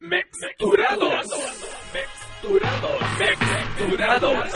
Mexturados. Mexturados. Mexturados.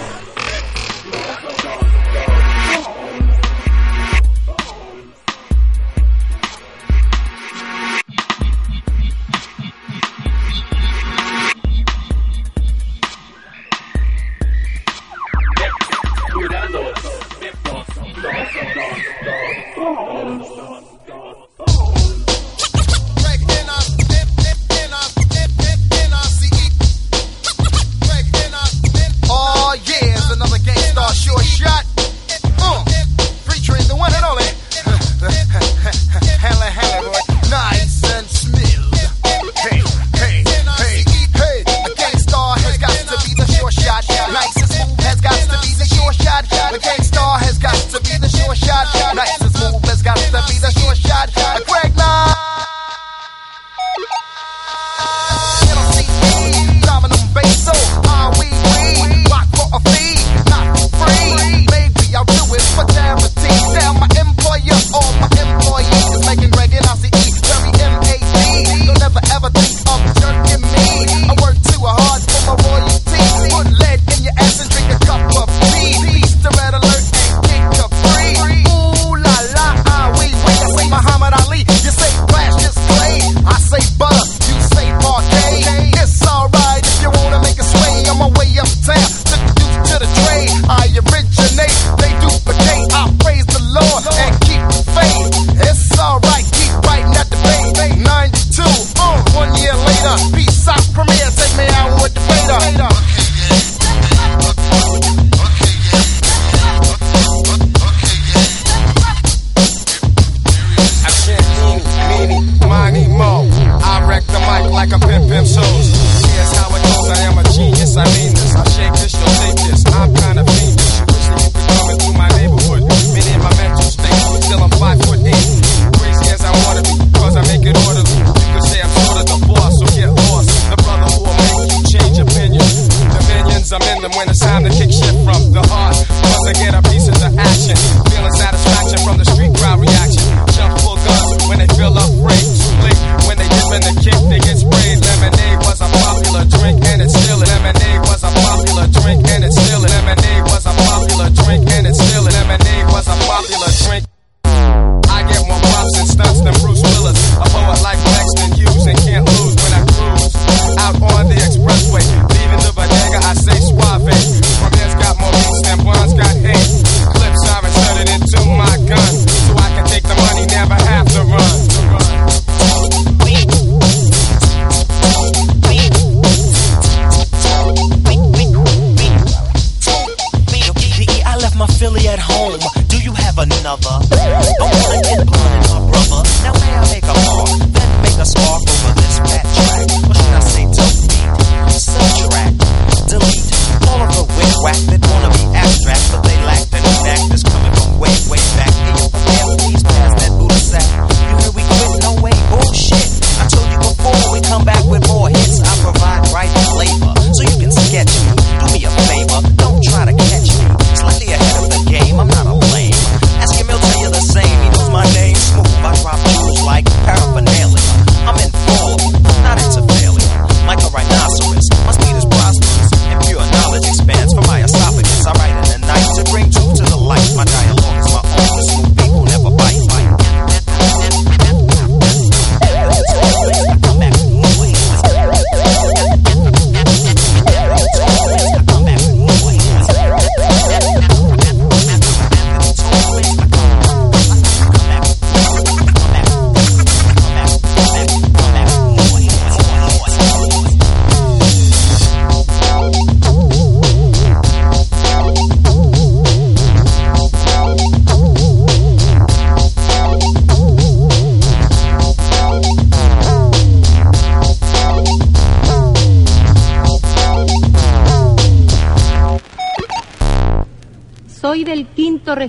El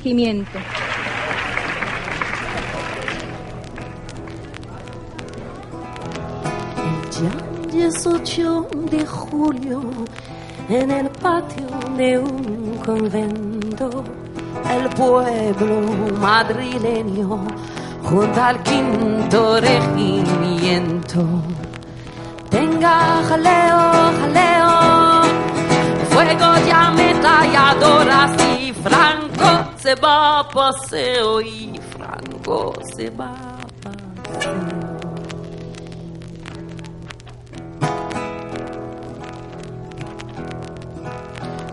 día 18 de julio, en el patio de un convento, el pueblo madrileño junto al quinto regimiento. Tenga jaleo, jaleo, fuego ya metralladoras y fran se va a paseo y Franco se va a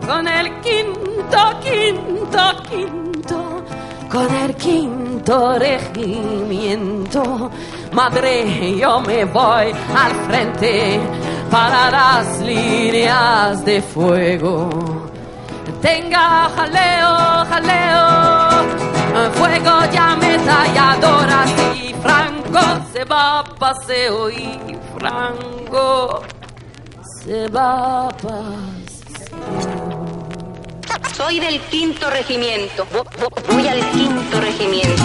con el quinto, quinto, quinto, con el quinto regimiento. Madre, yo me voy al frente para las líneas de fuego. Tenga jaleo, jaleo, fuego ya ametralladoras y Franco se va a paseo y Franco se va a paseo. Soy del quinto regimiento. Vo- vo- Voy al quinto regimiento.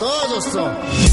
todos.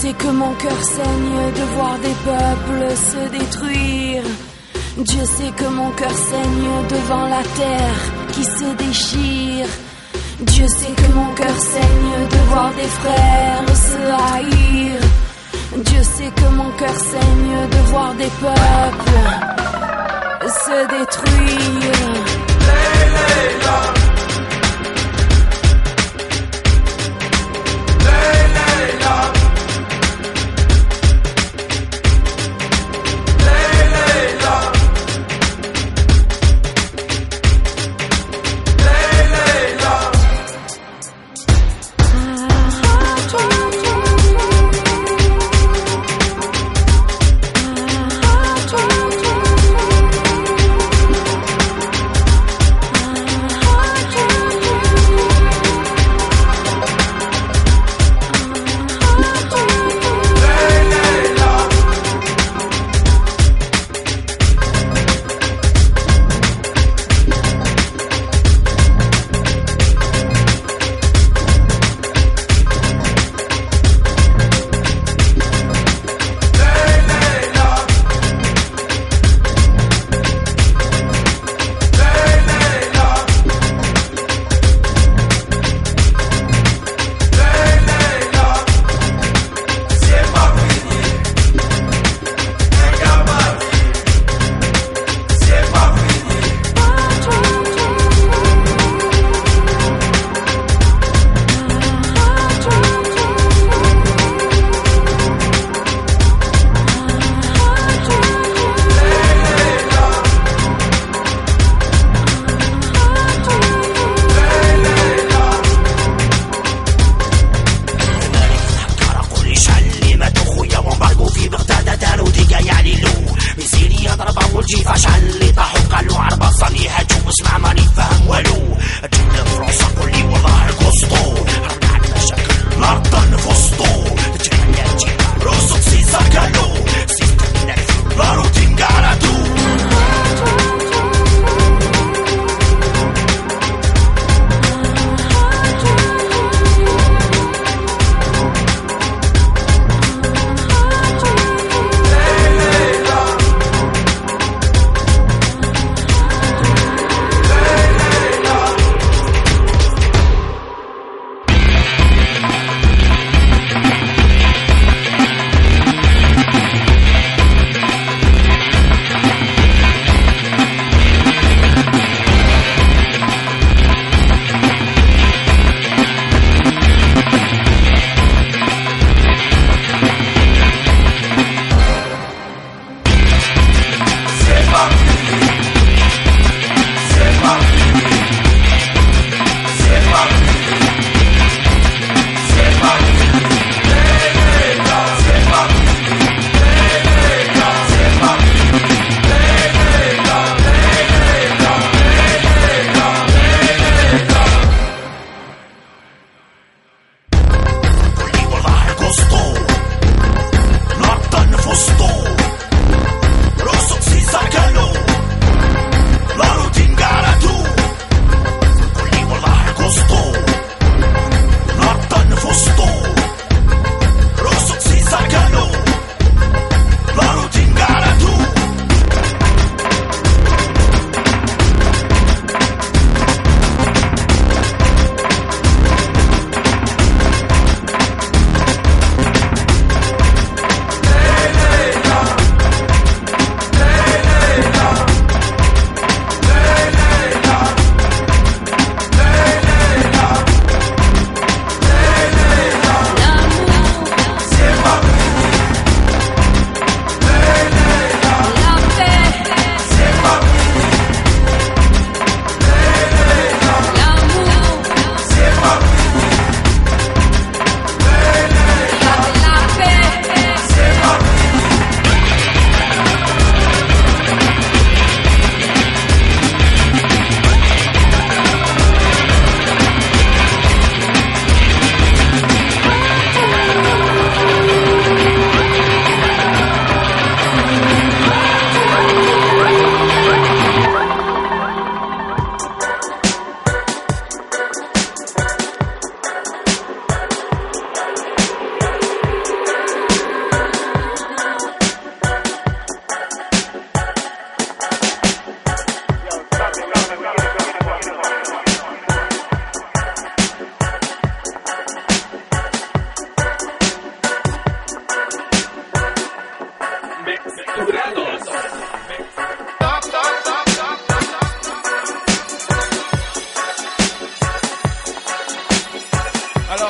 Sait que mon cœur saigne de voir des peuples se détruire. Dieu sait que mon cœur saigne devant la terre qui se déchire. Dieu sait que mon cœur saigne de voir des frères se haïr. Dieu sait que mon cœur saigne de voir des peuples se détruire.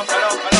hello.